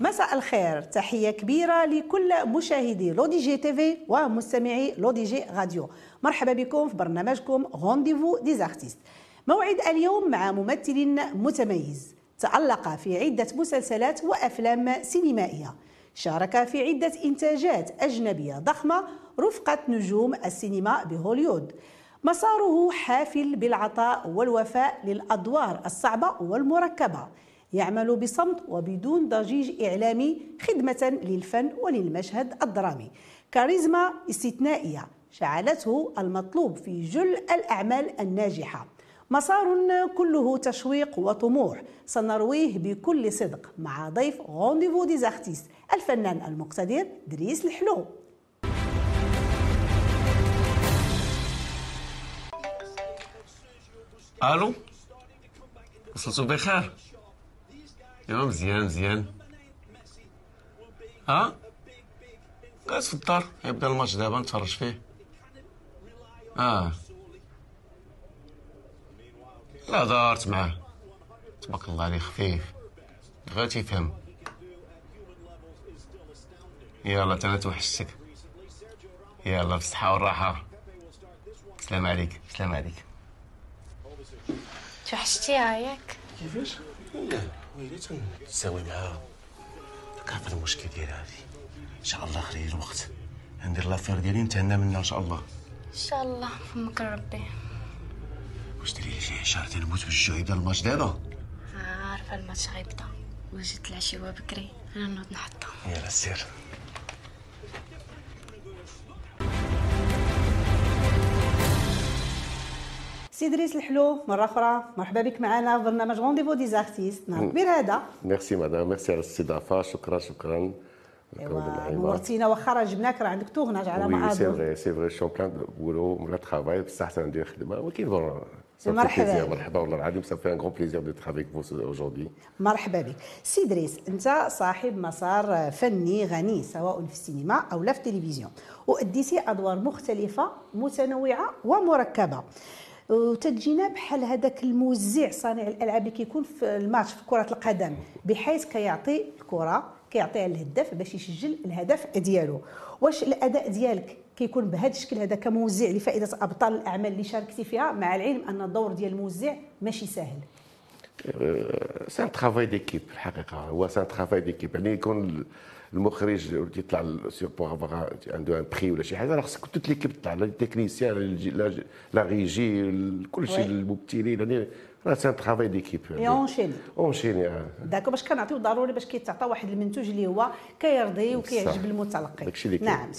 مساء الخير. تحية كبيرة لكل مشاهدي L'ODJ TV ومستمعي L'ODJ راديو. مرحبا بكم في برنامجكم Rendez-vous des artistes موعد اليوم مع ممثل متميز. تألق في عدة مسلسلات وأفلام سينمائية. شارك في عدة إنتاجات أجنبية ضخمة رفقة نجوم السينما بهوليود. مساره حافل بالعطاء والوفاء للأدوار الصعبة والمركبة. يعمل بصمت وبدون ضجيج إعلامي خدمة للفن وللمشهد الدرامي. كاريزما استثنائية جعلته المطلوب في جل الأعمال الناجحة. مسار كله تشويق وطموح. سنرويه بكل صدق مع ضيف Rendez-vous des artistes الفنان المقتدر دريس الحلو. ألو وصلتوا بخير. ايوا مزيان مزيان. ها؟ جالس في الدار. يبدا الماتش دابا نتفرج فيه. آه. لا دارت معاه. تبارك الله عليه خفيف. غير تيفهم يلا تانا توحشتك. يلا في الصحة والراحة. سلام عليك. سلام عليك. توحشتيها ياك كيفاش؟ لا ويلي تنساوي معاها كعرف المشكل ديالها هادي. إن شاء الله خلي الوقت. ندير لافير ديالي نتهنى منها إن شاء الله. إن شاء الله فمك ربي. واش ديري لي شي شهر تنموت بالجوع يبدا الماتش دابا عارفة الماتش غيبدا. وجيت العشيوة بكري. أنا نوض نحطها. يلا سير سي دريس الحلو مرة أخرى مرحبا بك معنا في برنامج رونديفو ديزارتيست نهار كبير هذا. ميرسي مدام ميرسي على الاستضافة. شكرا شكرا. نورتينا واخا راه جبناك راه عندك توغناج على ما وي سي اظن فري سي فري. شون بلان دو بولو من ترافاي بصح تندير خدمة. ولكن بون مرحبا. مرحبا. والله العظيم fait un grand plaisir d'être avec vous aujourd'hui. مرحبا بك. سي دريس أنت صاحب مسار فني غني سواء في السينما أو لا في التلفزيون. واديتي أدوار مختلفة متنوعة ومركبة. وتجينا بحال هذاك الموزع صانع الألعاب اللي كيكون في الماتش في كرة القدم بحيث كيعطي الكرة كيعطيها للهداف باش يسجل الهدف ديالو. واش الأداء ديالك كيكون بهذا الشكل هذا كموزع لفائدة أبطال الأعمال اللي شاركتي فيها؟ مع العلم أن الدور ديال الموزع ماشي سهل c'est un travail d'équipe الحقيقة هو c'est un travail d'équipe يعني يكون المخرج اللي يطلع pour avoir عنده un prix ولا شي حاجة راه خصك toute l'équipe تطلع لا technicien لا régie كل شيء. الممثلين يعني راه c'est un travail d'équipe et une chaîne une chaîne d'accord باش كنعطيو ضروري باش كيتعطى واحد المنتوج اللي هو كيرضي وكيعجب. المتلقي داكشي اللي كاين. نعم.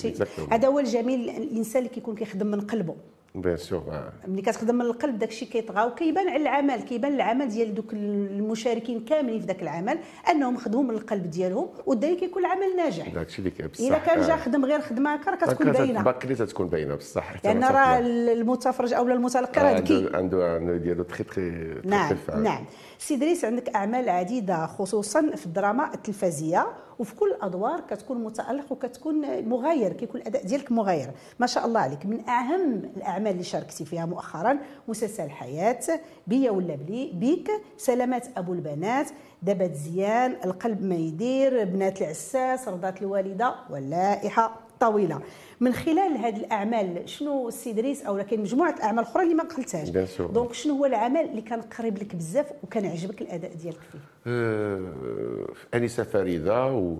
هذا هو الجميل الإنسان اللي كيكون كيخدم من قلبه bien sûr ملي كتخدم من القلب داكشي كيطغى وكيبان على العمل كيبان العمل ديال دوك المشاركين كاملين في ذاك العمل أنهم خدموا من القلب ديالهم والدليل كيكون العمل ناجح. داكشي اللي كاين بصح الا كان جا خدم غير خدمة هكا راه كتكون باينة. باكري تكون باينة بصح لأن ما راه. المتفرج أو المتلقي راه ذكي عنده عنده ديالو تخي تخي نعم نعم. سي دريس عندك أعمال عديدة خصوصا في الدراما التلفزيونيه وفي كل الادوار كتكون متألق وكتكون مغاير كيكون الأداء ديالك مغاير. ما شاء الله عليك. من أهم الأعمال اللي شاركتي فيها مؤخرا مسلسل حياة بيا ولا بلي؟ بيك سلامات أبو البنات. دبت زيان القلب ما يدير بنات العساس رضات الوالدة واللائحة طويلة. من خلال هذه الأعمال شنو السي دريس أو كاين مجموعة الاعمال أخرى اللي ما قلتهاش. donc شنو هو العمل اللي كان قريب لك بزاف وكان عجبك الأداء ديالك فيه؟ آه، انسه فريدة و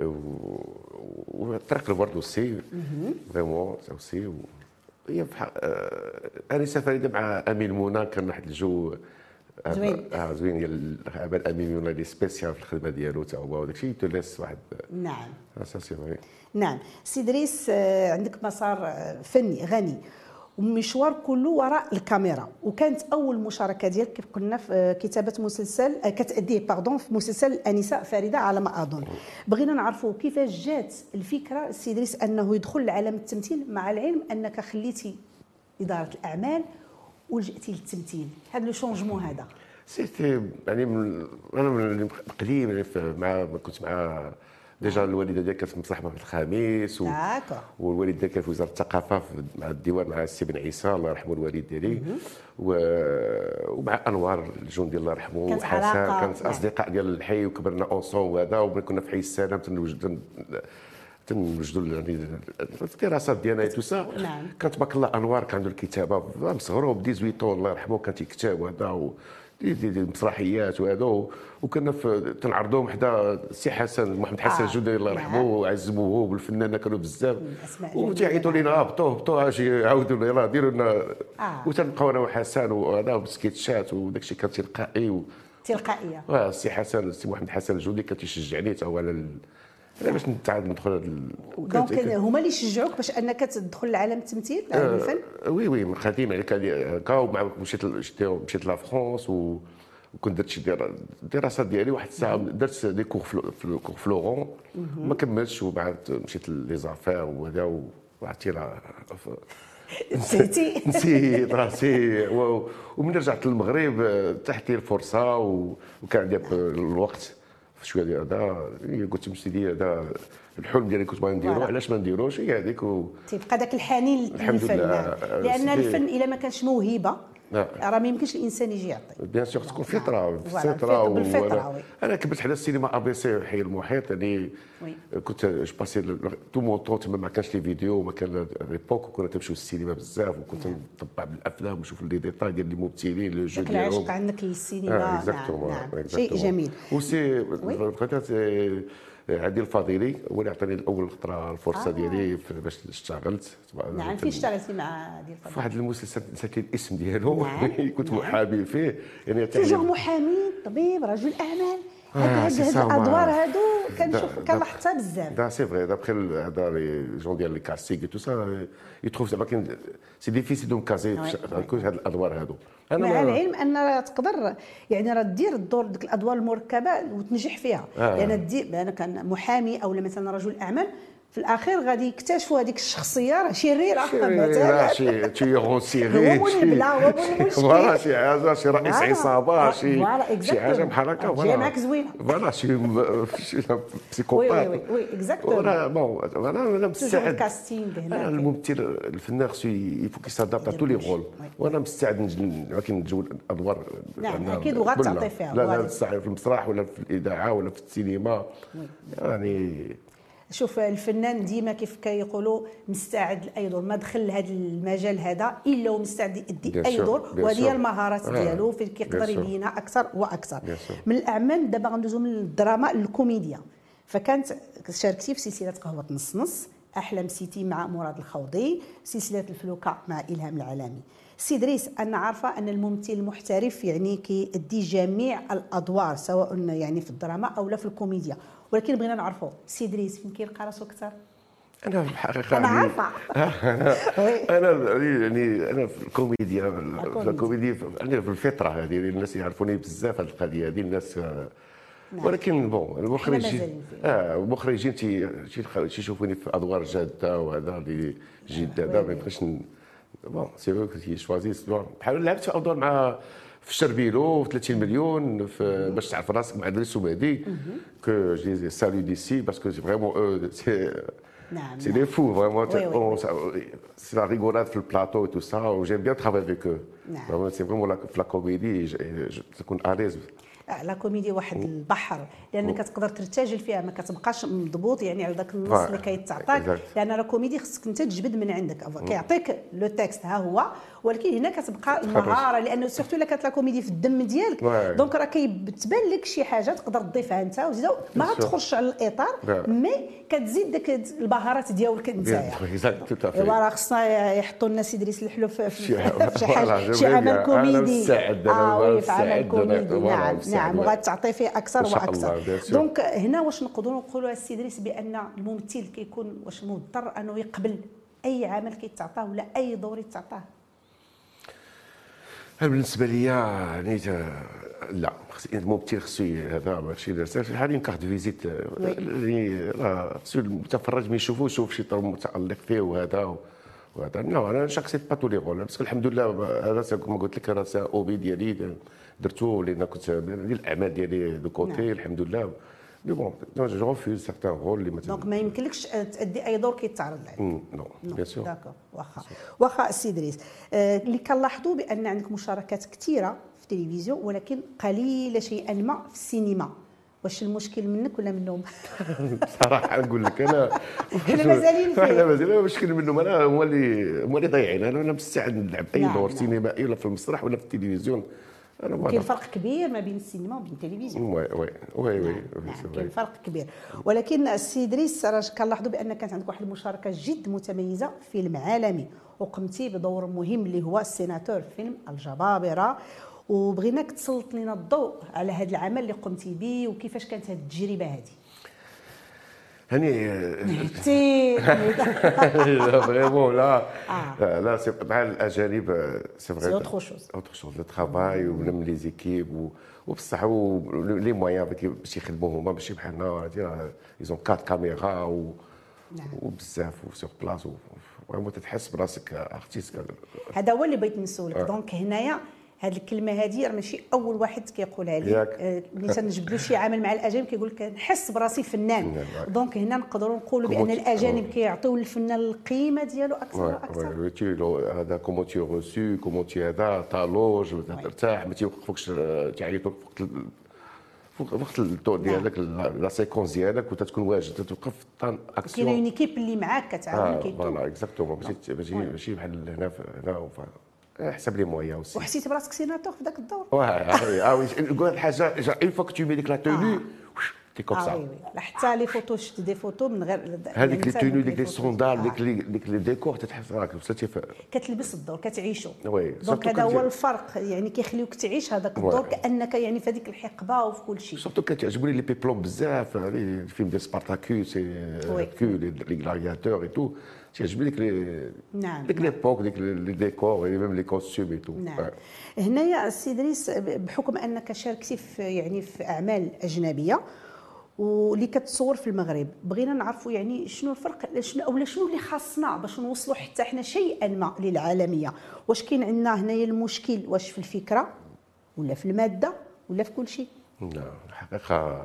و- وطريق الورد aussi vraiment aussi هي انسه فريدة مع أمين منى كان واحد الجو زوين. آه زوين ديال عمل امين منى اللي spécial في الخدمة ديالو تا هو وداك الشيء توليس واحد. نعم. آه، ça c'est vrai نعم. سي دريس آه، عندك مسار آه، فني غني ومشوار كله وراء الكاميرا. وكانت أول مشاركة ديالك كيف قلنا في آه، كتابة مسلسل كتأدية pardon في مسلسل الانسه فريده على ما أظن. بغينا نعرفوا كيفاش جات الفكرة سي دريس أنه يدخل لعالم التمثيل مع العلم أنك خليتي إدارة الأعمال ولجأتي للتمثيل. هذا le changement هذا. c'était يعني من أنا من قديم يعني مع كنت مع déjà الوالدة ديالي كانت مصاحبة في الخميس و... والوالد ديالي كان في وزارة الثقافة مع الديوان مع السي بن عيسى الله يرحمه الوالد ديالي. و... ومع أنوار الجندي الله يرحمه وحسن علاقة، كانت. أصدقاء ديال الحي وكبرنا ensemble وهذا وملي كنا في حي السلام تنوجد تن- تنوجدوا يعني الدراسات ديالنا tout ça نعم. كانت تبارك الله انوار كان عنده الكتابه مصغرو ب 18 الله يرحمه كان تيكتب وهذا و... دي دي دي مسرحيات وهذا وكنا في تنعرضوهم حدا السي حسن محمد حسن آه، الله يرحمه نعم. وعز موهوب والفنانه كانوا بزاف. وتيعيطوا لنا هبطوا هبطوا أجي عاودوا لنا يلاه ديروا لنا آه. وتنبقاو أنا وحسن وهذا وسكيتشات وداك الشيء كان تلقائي و... تلقائية آه، السي حسن السي محمد حسن الجودي كان تيشجعني حتى هو على على باش نتعاد ندخل. donc هما اللي شجعوك باش أنك تدخل لعالم التمثيل لعالم الفن؟ آه، oui oui من قديم يعني كان هكا ومع مشيت la France و وكنت درت شي در- الدراسات ديالي واحد الساعة درت des cours Cours Florent ما كملتش وبعد مشيت les affaires وهذا وعرفتي نسيتي. نسيت راسي. ومن رجعت للمغرب آه، تحت لي الفرصه وكان عندي الوقت. في شوية هذا قلت مسيدي هذا الحلم ديالي كنت باغي نديرو. علاش ما نديروش هي هذيك و... تيبقى داك الحنين الحمد للفن لله. نعم. لأن سيدي- الفن إلا ما كانش موهبة لا. راه ما يمكنش الإنسان يجي يعطي bien sûr تكون فطرة voilà، فطرة بالفطرة، و-. أنا كبرت على السينما ABC حي المحيط يعني. كنت je passais tout mon temps تما ما كانش les vidéos ما كان ليبوك وكنا تمشيو للسينما بزاف وكنت نطبع بالأفلام ونشوف les détails ديال الممثلين le jeu داك العشق ديالهم عندك للسينما نعم exactement نعم شيء جميل وسي بقيت عادل الفضيلي هو اللي عطاني الأول خطره الفرصة آه. ديالي باش اشتغلت. نعم فين اشتغلتي مع ديال في واحد المسلسل نسيت الاسم ديالو. نعم، كنت نعم. محامي فيه. يعني toujours محامي طبيب رجل أعمال. هاد الأدوار هادو كنشوف كنلاحظها بزاف دا c'est vrai d'après هذا les gens ديال les castings tout ça ils trouvent زعما كاين سي ديفيسيل دو. في كل هاد الأدوار هادو مع ما- العلم أن تقدر يعني راه دير الدور ديك الأدوار المركبة وتنجح فيها آه. لأن دير أنا كان محامي أو مثلا رجل أعمال في الأخير غادي يكتشفوا هذيك الشخصية راه شريره لا مثلا شي شي يغون سيغي هو منبلة، هو المشكل. فوالا شي حاجة شي رئيس فوالا. عصابة شي فوالا، شي حاجة. بحال هكا جاية معاك زوينة. فوالا شي بسيكوبات وي وي اكزاكتومون أنا أنا مستعد أنا. الممثل الفنان خصو il faut qu'il s'adapte tous les rôles. وأنا مستعد ولكن نتزوج ادوار نعم، أكيد وغاتعطي. فيها، لا لا في المسرح ولا في الإذاعة ولا في السينما يعني شوف الفنان ديما كيف كيقولوا مستعد لاي دور ما دخل لهذا المجال هذا إلا ومستعد يدي اي دور وهذه. المهارات آه، ديالو فين كيقدر. يبينها أكثر وأكثر. من الأعمال دابا غندوزو من الدراما للكوميديا فكانت شاركتي في سلسلة قهوة نص نص أحلام سيتي مع مراد الخوضي سلسلة الفلوكة مع إلهام العالمي سي دريس أنا عارفة أن الممثل المحترف يعني كيدي جميع الأدوار سواء يعني في الدراما أو لا في الكوميديا ولكن بغينا نعرفوا سي دريس فين كيلقى راسو أكثر أنا في الحقيقة أنا يعني- عارفة. أنا يعني أنا في الكوميديا في الكوميديا. الكوميديا في- يعني الفطرة هذه الناس يعرفوني بزاف هذه القضية هذه الناس نعم. ولكن bon المخرجين. آه المخرجين تي- تي- تيشوفوني في أدوار جادة وهذا اللي جد هذا ما يبقاش ن- bon c'est eux qui choisissent بحال لعبت في أدوار مع في شربيلو 30 مليون في باش تعرف راسك مع دريس ومهدي. que je salue d'ici parce que c'est vraiment aussi نعم c'est des fous vraiment c'est la rigolade في ال plateau tout ça و j'aime bien travailler avec eux نعم c'est vraiment في la comédie تكون à l'aise la comédie واحد البحر لانك تقدر ترتجل فيها ما كتبقاش مضبوط يعني على ذاك النص. اللي كيتعطاك. لأن راه كوميدي خصك أنت تجبد من عندك كيعطيك le texte ها هو ولكن هنا كتبقى المهاره لأنه surtout إلا كانت la comédie في الدم ديالك. donc راه كيتبان لك شي حاجة تقدر تضيفها أنت وتزيد ما. غتخرجش على الإطار. mais كتزيد داك البهارات ديالك أنت. ايوا راه خصنا يحطوا لنا سي دريس الحلو في شي- حاجة شي عمل كوميدي آه oui في عمل كوميدي نعم. نعم وغتعطي فيه أكثر وأكثر. donc هنا واش نقدروا نقولوا السي دريس بأن الممثل كيكون واش مضطر أنه يقبل أي عمل كيتعطاه ولا أي دور يتعطاه؟ أنا بالنسبة لي يعني تا- لا. خص- الممثل خصو هذا ماشي حاليا carte visite يعني خصو المتفرج ما يشوفو يشوف شي دور متالق فيه وهذا وهذا. non أنا j'accepte pas tous les rôles parce que الحمد لله هذا كما قلت لك راه hobby ديالي درتو لأن كنت ديال الأعمال ديالي de côté نعم. الحمد لله. mais bon je refuse certains rôles اللي مثلا. donc ما يمكنلكش تأدي أي دور كيتعرض لك non bien sûr d'accord واخا. واخا السي ادريس آه، اللي كنلاحظوا بأن عندك مشاركات كثيره في التلفزيون ولكن قليله شيئا ما في السينما. واش المشكل منك ولا منهم؟ بصراحة نقول لك أنا حنا مازالين فيه. إحنا مازالين مشكل منهم. أنا هما اللي هما اللي ضايعين. أنا أنا مستعد نلعب أي نعم، دور نعم. سينمائي ولا في المسرح ولا في التلفزيون. كاين فرق كبير ما بين السينما وبين التلفزيون oui oui oui oui كاين. فرق كبير ولكن السي ادريس راه كنلاحظوا بان كانت عندك واحد المشاركة جد متميزة في فيلم عالمي وقمتي بدور مهم اللي هو السيناتور في فيلم الجبابرة. وبغيناك تسلط لنا الضوء على هذا العمل اللي قمتي به وكيفاش كانت هذه التجربة هذه؟ تي لا vraiment لا. آه. لا c'est مع الأجانب c'est c'est vrai autre chose autre chose le travail ومن les équipes وبصح les moyens باش يخدموا هما ماشي بحالنا هادي ils ont quatre caméras و. وبزاف و sur place vraiment تتحس براسك artiste هذا هو اللي بغيت نسولك. آه. donc هنايا هذه الكلمة هذه راه ماشي اول واحد كيقولها لي. آه، ملي تنجبدوا شي عمل مع الاجانب كيقول لك نحس براسي فنان. donc هنا نقدروا نقولوا بان الاجانب آه. كيعطيو للفنان القيمه ديالو أكثر وأكثر هذا comment t'es reçu comment t'es هذا ta loge ترتاح ما تيوقفوكش آه، تعيطوك في وقت وقت الدور ديالك la séquence ديالك وتكون واجد تتوقف طان كاينة en action équipe اللي معاك كتعاون آه كيدوم voilà exactement ماشي ماشي بحال هنا هنا آه، حسب les moyens aussi وحسيتي براسك سيناتور في ذاك الدور واه آه oui نقول واحد الحاجة une fois que tu mets ديك la tenue آه oui ça حتى les photos شفت des photos من غير هذيك يعني لي دوك ديك les. sandales. ديك les ديك les décors تتحس راك وصلتي في كتلبس الدور كتعيشو oui، donc هذا هو الفرق يعني كيخليوك تعيش هذاك الدور. كأنك يعني في هذيك الحقبة وفي كل شيء surtout كتعجبوني les péplums بزاف الفيلم ديال سبارتاكوس. que les gladiateurs et tout تعجبني ديك les نعم، ديك نعم. l'époque ديك les décors même les costumes et tout نعم هنايا السي ادريس بحكم أنك شاركتي في يعني في أعمال أجنبية واللي كتصور في المغرب. بغينا نعرفوا يعني شنو الفرق شنو أولا شنو اللي خاصنا باش نوصلوا حتى حنا شيئا ما للعالمية. واش كاين عندنا هنايا المشكل؟ واش في الفكرة ولا في المادة ولا في كل شيء؟ نعم الحقيقة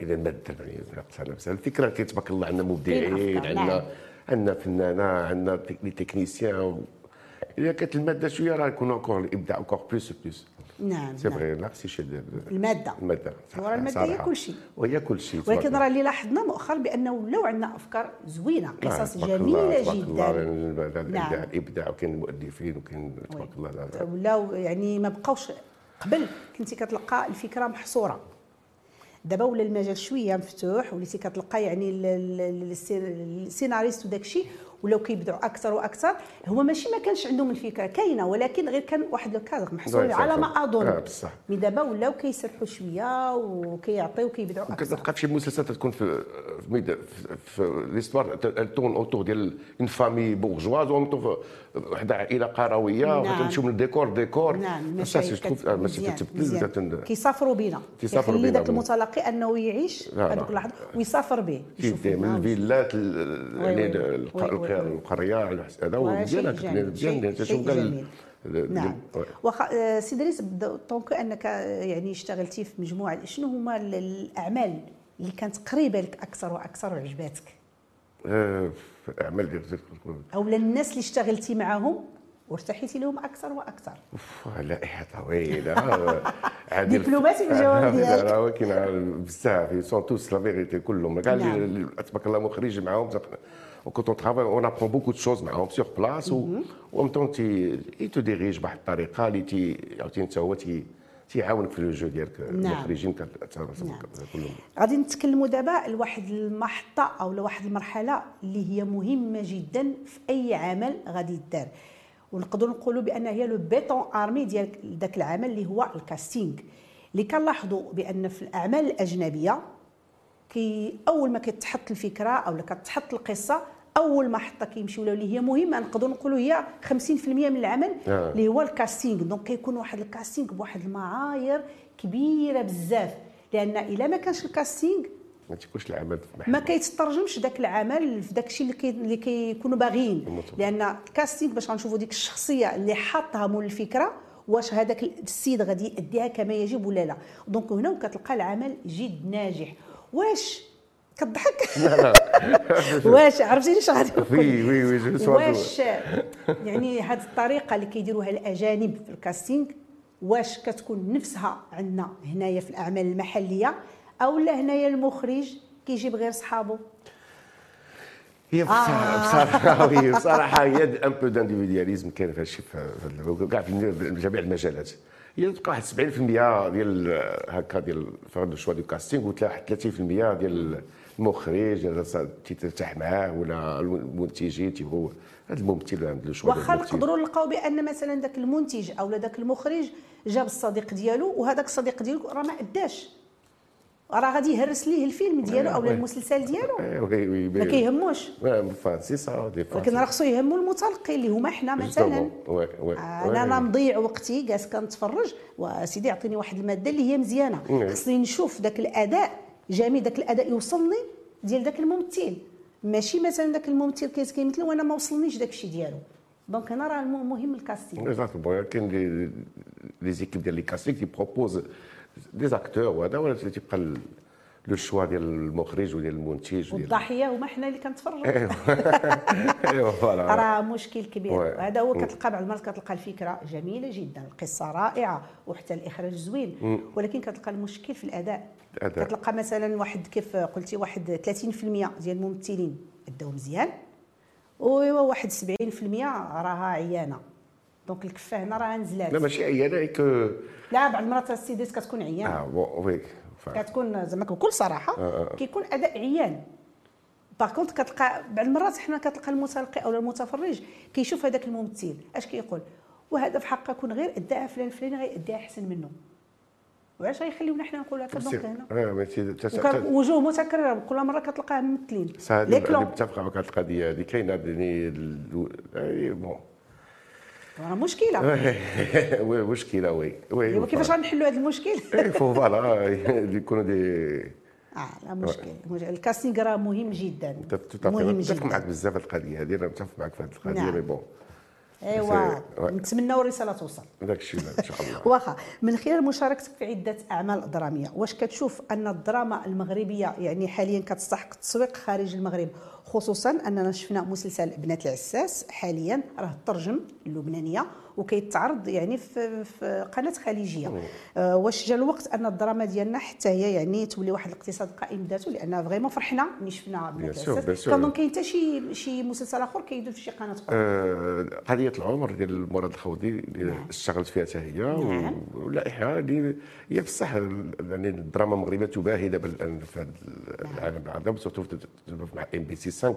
إلى الماده يعني أنا بس الفكرة كاين تبارك الله عندنا مبدعين عندنا نعم. عندنا فنانة عندنا les techniciens إذا كانت المادة شوية راه يكون encore الإبداع encore plus plus نعم c'est نعم. vrai لا c'est شي المادة المادة ورا المادة هي. كل شيء. وهي كل شيء ولكن راه اللي لاحظنا مؤخرا بأنه ولاو عندنا أفكار زوينة نعم، قصص جميله الله، تبارك الله، جدا نعم. الإبداع وكاين المؤلفين وكاين تبارك الله لا ولاو يعني ما بقاوش قبل كنتي كتلقى الفكرة محصورة دابا ولا المجال شوية مفتوح وليتي كتلقى يعني ال- ال- السي- السيناريست وداك الشيء ولاو كيبدعوا أكثر وأكثر هو ماشي ما كانش عندهم الفكرة كاينة ولكن غير كان واحد الكادر محصور صح، على. ما أظن آه،. mais دابا ولاو كيسرحوا شوية وكيعطيو وكيبدعوا أكثر كتلقى في شي مسلسلات تكون في في في- l'histoire تون autour ديال une famille bourgeoise و وحده عائلة قروية نعم. وتمشيو من الديكور ديكور نعم سا المشاهد سي كت- ماشي. تت- كيسافروا بينا كيسافروا كيخلي بينا. ذاك المتلقي أنه يعيش. هذوك اللحظه ويسافر به من. الفيلات يعني oui. الق- oui، oui، oui. القريه هذا شيء قال جميل. ال- نعم. واخا آه، سي دريس donc أنك آه، يعني اشتغلتي في مجموعة شنو هما ال- الأعمال اللي كانت قريبة لك أكثر وأكثر وعجباتك آه، ديال أو الناس اللي اشتغلتي معاهم وارتحيتي لهم أكثر وأكثر. أوف لائحه طويلة. دبلوماسي في الجواب ديالك. راه كاين بزاف. سون توس la vérité كلهم. كاع نعم. اللي تبارك الله مخرج معاهم وكنت on travaille on apprend beaucoup de choses معاهم sur place و même temps تي te dirige بواحد الطريقة اللي تي عاوتاني أنت هو تي تيعاونك في ال jeu ديالك المخرجين كت- نعم. كلهم. غادي نتكلموا دابا لواحد المحطة أو لواحد المرحلة اللي هي مهمة جدا في أي عمل غادي يدار. ونقدروا نقولوا بأن هي le béton armé ديال ذاك العمل اللي هو ال casting اللي كنلاحظوا بأن في الأعمال الأجنبية كي أول ما كتحط الفكرة أو كتحط القصة أول محطه كيمشيو لها اللي هي مهمة نقدروا نقولوا هي 50% من العمل آه. اللي هو الـ casting donc كيكون واحد الـ casting بواحد المعايير كبيرة بزاف. لأن إلا ما كانش الـ casting ما تيكونش العمل في محل. ما كيترجمش داك العمل في داك الشيء اللي كي اللي كيكونوا باغيين. لأن الـ casting باش غنشوفوا ديك الشخصية اللي حاطها مول الفكرة واش هذاك السيد غادي يديها كما يجب ولا لا. donc هنا كتلقى العمل جد ناجح. واش كضحك؟ واش عرفتي اش غادي oui oui oui واش يعني هذه الطريقة اللي كيديروها الأجانب في الـ casting واش كتكون نفسها عندنا هنايا في الأعمال المحلية؟ أو لا هنايا المخرج كيجيب غير صحابه هي بصراحه oui بصراحة هي un peu d'individualisme كاين في هادشي في كاع في جميع المجالات. هي تبقى واحد 70% ديال هكا ديال هذا الـ choix de casting وتلاقي واحد 30% ديال المخرج ديال تيترتاح معاه ولا المنتجين تيبغوا هذا الممثل عنده ديال واخا. نقدروا نلقاو بأن مثلا ذاك المنتج أو ذاك المخرج جاب الصديق ديالو وهذاك الصديق ديالو راه ما أداش. راه غادي يهرس ليه الفيلم ديالو أو. المسلسل ديالو. وي وي ما كيهموش. سي سا ولكن راه خصو يهمو المتلقي اللي هما حنا مثلا. أنا أنا مضيع وقتي جالس كنتفرج. وسيدي عطيني واحد المادة اللي هي مزيانة. خصني نشوف ذاك الأداء. جميل ذاك الأداء يوصلني ديال ذاك الممثل. ماشي مثلا ذاك الممثل كيمثل وأنا ما وصلنيش داك الشيء ديالو. donc هنا راه مهم الـ casting. exactement كاين les équipes ديال les castings تي proposent des acteurs وهذا ولا تيبقى le choix ديال المخرج وديال المنتج وديال والضحية هما حنا اللي كنتفرجوا. ايوا ايوا voilà راه مشكل كبير. هذا هو كتلقى بعض المرات كتلقى الفكرة جميلة جدا القصة رائعة وحتى الإخراج زوين ولكن كتلقى المشكل في الأداء. كتلقى مثلا واحد كيف قلتي واحد 30% ديال الممثلين اداو مزيان وواحد 70% راها عيانة. donc الكفه هنا راها نزلات لا ماشي عيانه كو لا بعض المرات السيدات كتكون عيانه آه oui كتكون زعما بكل صراحة. كيكون أداء عيان. par contre كتلقى بعض المرات حنا كتلقى المتلقي أو المتفرج كيشوف هذاك الممثل. أش كيقول؟ وهذا في حقه كون غير اداها فلان فلان غيأديها أحسن منه. وعلاش غيخليونا حنا نقولوا هكا؟ donc هنا. وجوه متكرره كل مرة كتلقاها ممثلين. هذه متفقه معك هذه القضية هذه كاينة يعني bon راه مشكلة. oui مشكلة oui oui. كيفاش غنحلوا هذا المشكل؟ اي فو voilà يكونوا des آه لا مشكل مش- الـ casting راه مهم جدا. مهم متفق معك جدا بزاف في القضية هذه أنا متفق معك في هذه القضية. mais bon. أيوا oui. نتمناو الرسالة توصل. داك الشيء إن شاء الله. واخا من خلال مشاركتك في عدة أعمال درامية واش كتشوف أن الدراما المغربية يعني حاليا كتستحق التسويق خارج المغرب؟ خصوصا اننا شفنا مسلسل بنات العساس حاليا راه ترجم اللبنانيه وكيتعرض يعني في, في قناه خليجيه آه واش جا الوقت ان الدراما ديالنا حتى هي يعني تولي واحد الاقتصاد قائم بذاته لأن vraiment فرحنا ملي شفنا بنات العساس. كنظن كاين حتى شي شي مسلسل اخر كيدوز في شي قناه أخرى آه، قضيه العمر ديال مراد الخوضي اللي اشتغلت فيها حتى هي نعم. ولائحه اللي هي بصح يعني الدراما المغربيه تباهي دابا الان في هذا العالم العربي surtout مع ام بي سي 5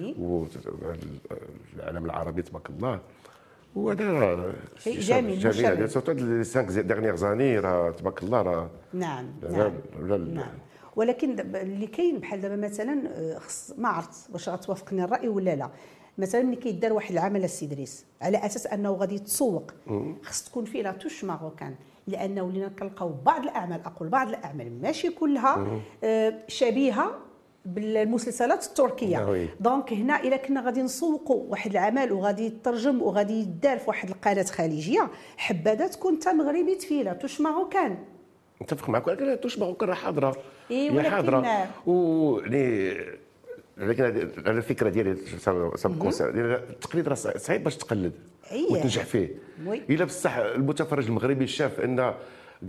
oui. والعالم العربي تبارك الله. وهذا شيء جميل، جميل. هذا surtout les 5 dernières années راه تبارك الله راه نعم لا- نعم نعم. ولكن اللي كاين بحال دابا مثلا آه، خص ما عرفت واش غتوافقني الرأي ولا لا. مثلا ملي كيدار واحد العمل السي إدريس على أساس أنه غادي يتسوق خص تكون فيه la touche marocaine لأنه ولينا كنلقاو بعض الأعمال أقول بعض الأعمال ماشي كلها آه، شبيهة بالمسلسلات التركية. oui. donc هنا إلا كنا غادي نسوقوا واحد العمل وغادي يترجم وغادي يدار في واحد القناة خليجية حبذا تكون تا مغربي تفيلة touche marocaine نتفق معك ولكن touche marocaine راه حاضرة. إيه، هي ولكن- حاضرة. ويعني لكن هذه هذه الفكرة ديالي سابقا التقليد راه صعيب باش تقلد أيه. وتنجح فيه. إلا بصح المتفرج المغربي شاف أن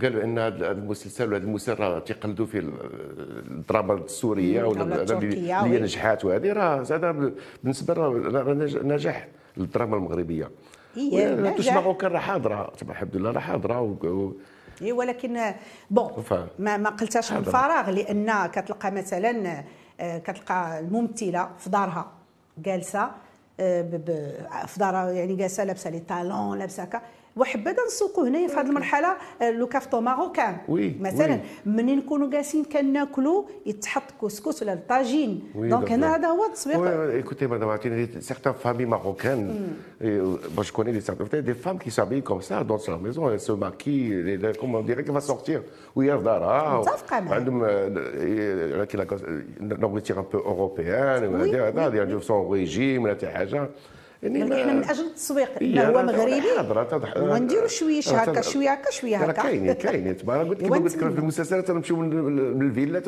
قالوا إن هذا المسلسل وهذا المسلسل راه تيقلدوا فيه الدراما السورية ولا اللي. نجحات وهذه راه هذا بالنسبة راه راه نج- نجاح للدراما المغربية هي نجاح. marocaine راه حاضرة تبع الحمد لله راه حاضرة و- إيه ولكن bon. ما ما قلتهاش من. فراغ لأن كتلقى مثلا آه، كتلقى الممثلة في دارها جالسة آه، في دارها يعني جالسة لابسة les talons لابسة هكا وحبذا نسوقوا هنايا في هذه المرحلة آه، le caftan marocain. oui، مثلا. منين نكونوا جالسين كناكلوا يتحط كسكس ولا الطاجين. donc هنا. هذا هو التسويق moi je connais des, certaines- des femmes qui s'habillent comme ça dans leur maison, elles se maquillent, les- les- comme on dirait qu'elle va sortir. Oui, elle دارها متفقة معك. عندهم لكن nourriture un peu européenne هذا يعني son régime ولا حتى حاجة يعني يعني ما- إحنا من أجل التسويق إيه، هو مغربي ونديروا أنا هكا شوية هكا شوية هكا. كاينين كاينين تبارك قلت إيوا قلت لك في. المسلسلات تنمشيو من الفيلا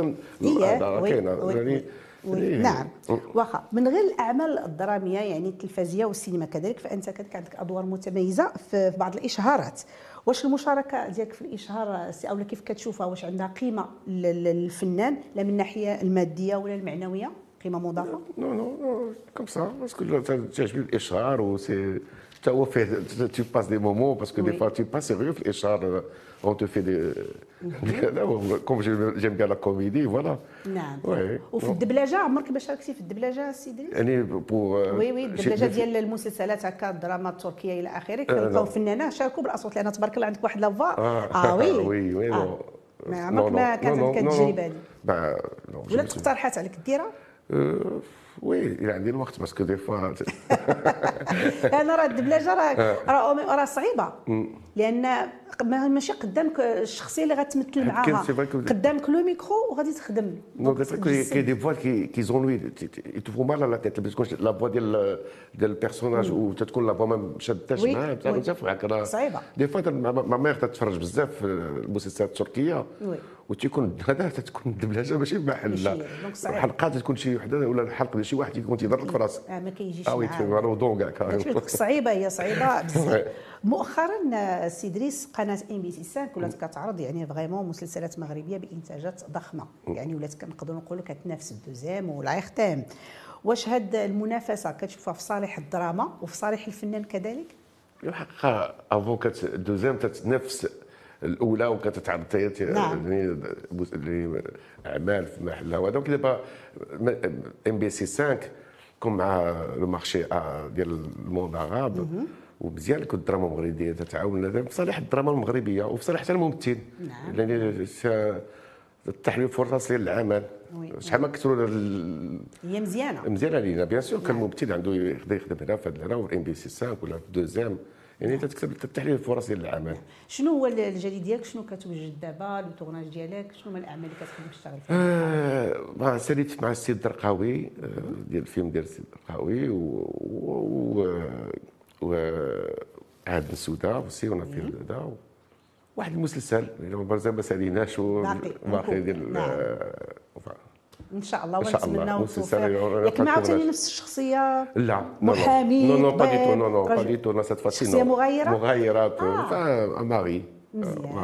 كاينة وي، يعني. يعني- نعم. واخا من غير الأعمال الدرامية يعني التلفزيونيه والسينما كذلك فأنت كذلك عندك أدوار متميزة في بعض الإشهارات. واش المشاركة ديالك في الإشهار سي أولا كيف كتشوفها؟ واش عندها قيمة لل- للفنان لا من الناحية المادية ولا المعنوية؟ قيمة مضافة؟ non non non comme ça parce que تعجبني الاشهار و si حتى هو فيه tu passes des moments parce que des Oui. fois tu passes sérieux في الاشهار on te fait des هذا comme j'aime bien la comédie voilà نعم. oui وفي الدبلجة عمرك ما شاركتي في الدبلجة سيدي؟ يعني pour oui oui الدبلجة ديال المسلسلات هكا الدراما التركية إلى آخره لا. كنلقاو فنانة شاركوا بالأصوات لأن تبارك الله عندك واحد la voix. آه. oui oui oui آه. ما عمرك ما كانت عندك التجربه هذه ولا تقترحات عليك ديرها oui يعني عندي الوقت parce que des fois أنا راه الدبلجة راه. راه صعيبة. لأن ماشي قدامك الشخصيه اللي غتمثل كاين معاها قدامك le micro وغادي تخدم ont lui, ils te font mal à la tête. Parce que la voix ديال ديال ال personnage وتتكون la voix ما شادتاش oui، معاه. بزاف معاك راه صعيبة. des fois ما ميغ تتفرج بزاف في المسلسلات التركيه. وتيكون هذا تتكون الدبلجه ماشي بحال لا. الحلقات تكون شي وحده ولا الحلقة ديال شي واحد يكون تيضر لك في راسك آه، ما كيجيش آه oui. تفهم كاع صعيبه هي صعيبه بزاف. مؤخرا سي ادريس قناة إم بي سي 5 ولات كتعرض يعني vraiment مسلسلات مغربية بإنتاجات ضخمة. يعني ولات كنقدروا نقولوا كتنافس الدوزيام والعيختام واش هاد المنافسة كتشوفها في صالح الدراما وفي صالح الفنان كذلك؟ الحقيقة avant الدوزيام تتنافس الأولى وكتتعرض حتى نعم. يعني أعمال في محلها. وهذا donc دابا إم بي سي 5 كون مع le marché ديال ال monde arabe ومزيان كنت الدراما المغربية تتعاون في صالح الدراما المغربية وفي صالح حتى الممثل نعم. يعني س- تحليل فرص ديال العمل. شحال ما كثروا هي مزيانة. مزيانة لينا bien sûr كان نعم. ممثل عنده يقدر يخدم هنا في هذا وفي إم بي سي 5 ولا في دوزيام. يعني تكتب تحليل الفرص ديال العمل. شنو هو الجديد ديالك؟ شنو كتوجد دابا؟ لو تورناج ديالك؟ شنو هما الأعمال اللي كتخدم تشتغل فيها؟ آه ساليت مع السيد الدرقاوي آه، ديال الفيلم ديال السيد الدرقاوي و و و عهد السوداء وسي ونا في هذا واحد المسلسل يعني مازال ما سأليناش باقي،. ديال نعم. إن شاء الله. ونتمناو التوفيق ياك ما عاوتاني نفس الشخصية لا محامي، non non pas du tout non non pas du tout شخصية مغايرة؟ مغايرات آه. mari Un كاين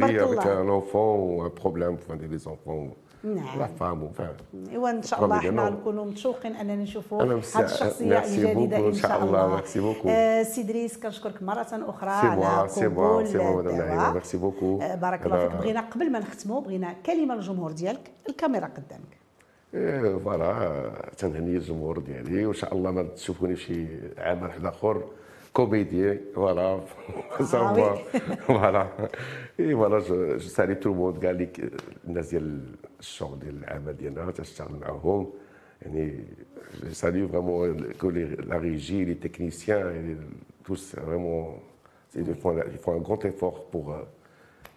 mari avec un enfant ou un problème pour des enfants. نعم. La femme, enfin. إيوا إن شاء الله نعم. نكونوا متشوقين أننا نشوفوا هذه الشخصية merci الجديدة إن شاء الله. merci beaucoup. آه، سي دريس كنشكرك مرة أخرى على قبول merci beaucoup. آه، بارك الله فيك. بغينا قبل ما نختموا بغينا كلمة للجمهور ديالك الكاميرا قدامك. إيه، voilà تنهني الجمهور ديالي. وإن شاء الله ما تشوفوني في شي عمل واحد آخر. comédie voilà oui. voilà. et voilà je salue tout le monde كاع اللي الناس ديال الشغل ديال العمل ديالنا تشتغل معاهم. يعني salue vraiment la régie les techniciens يعني tous vraiment ils font, ils font un grand effort pour euh,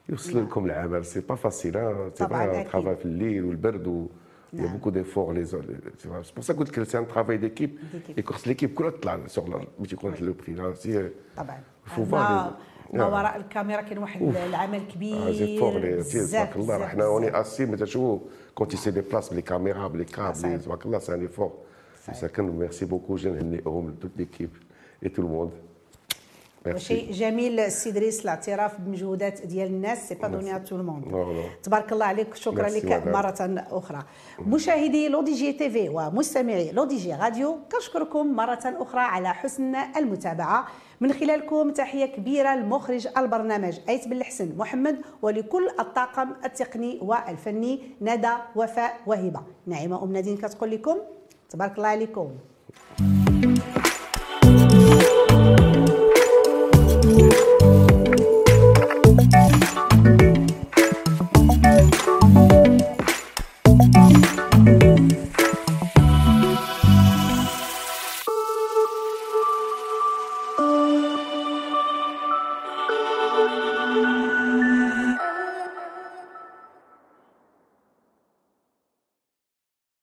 يوصلوا لكم العمل. سي با فاسيل سي با في الليل والبرد و Il y a نعم. beaucoup d'efforts les autres. C'est vrai. C'est pour ça que c'est un travail d'équipe. D'équipe. Et quand l'équipe كلها تطلع sur la باش يكون le prix là c'est طبعا faut ما, voir les- ما نعم. وراء الكاميرا كاين واحد العمل كبير زي فوق لي بزاف تبارك الله بزاف إحنا اوني بزاف. اسي ما تشوفوا كونت يسي دي بلاس بلي كاميرا بلي صحيح. كابل تبارك الله سي ان ايفور ساكن ميرسي بوكو جي نهنيهم توت ليكيب اي تو الموند وشيء جميل السي دريس الاعتراف بمجهودات ديال الناس c'est pas donné tout le monde تبارك الله عليك شكرا لك. مرة أخرى. مشاهدي لو دي جي تي في ومستمعي لو دي جي راديو كنشكركم مرة أخرى على حسن المتابعة. من خلالكم تحية كبيرة لمخرج البرنامج أيت بن الحسن محمد ولكل الطاقم التقني والفني ندى وفاء وهبة نعيمة أم نادين كتقول لكم تبارك الله عليكم.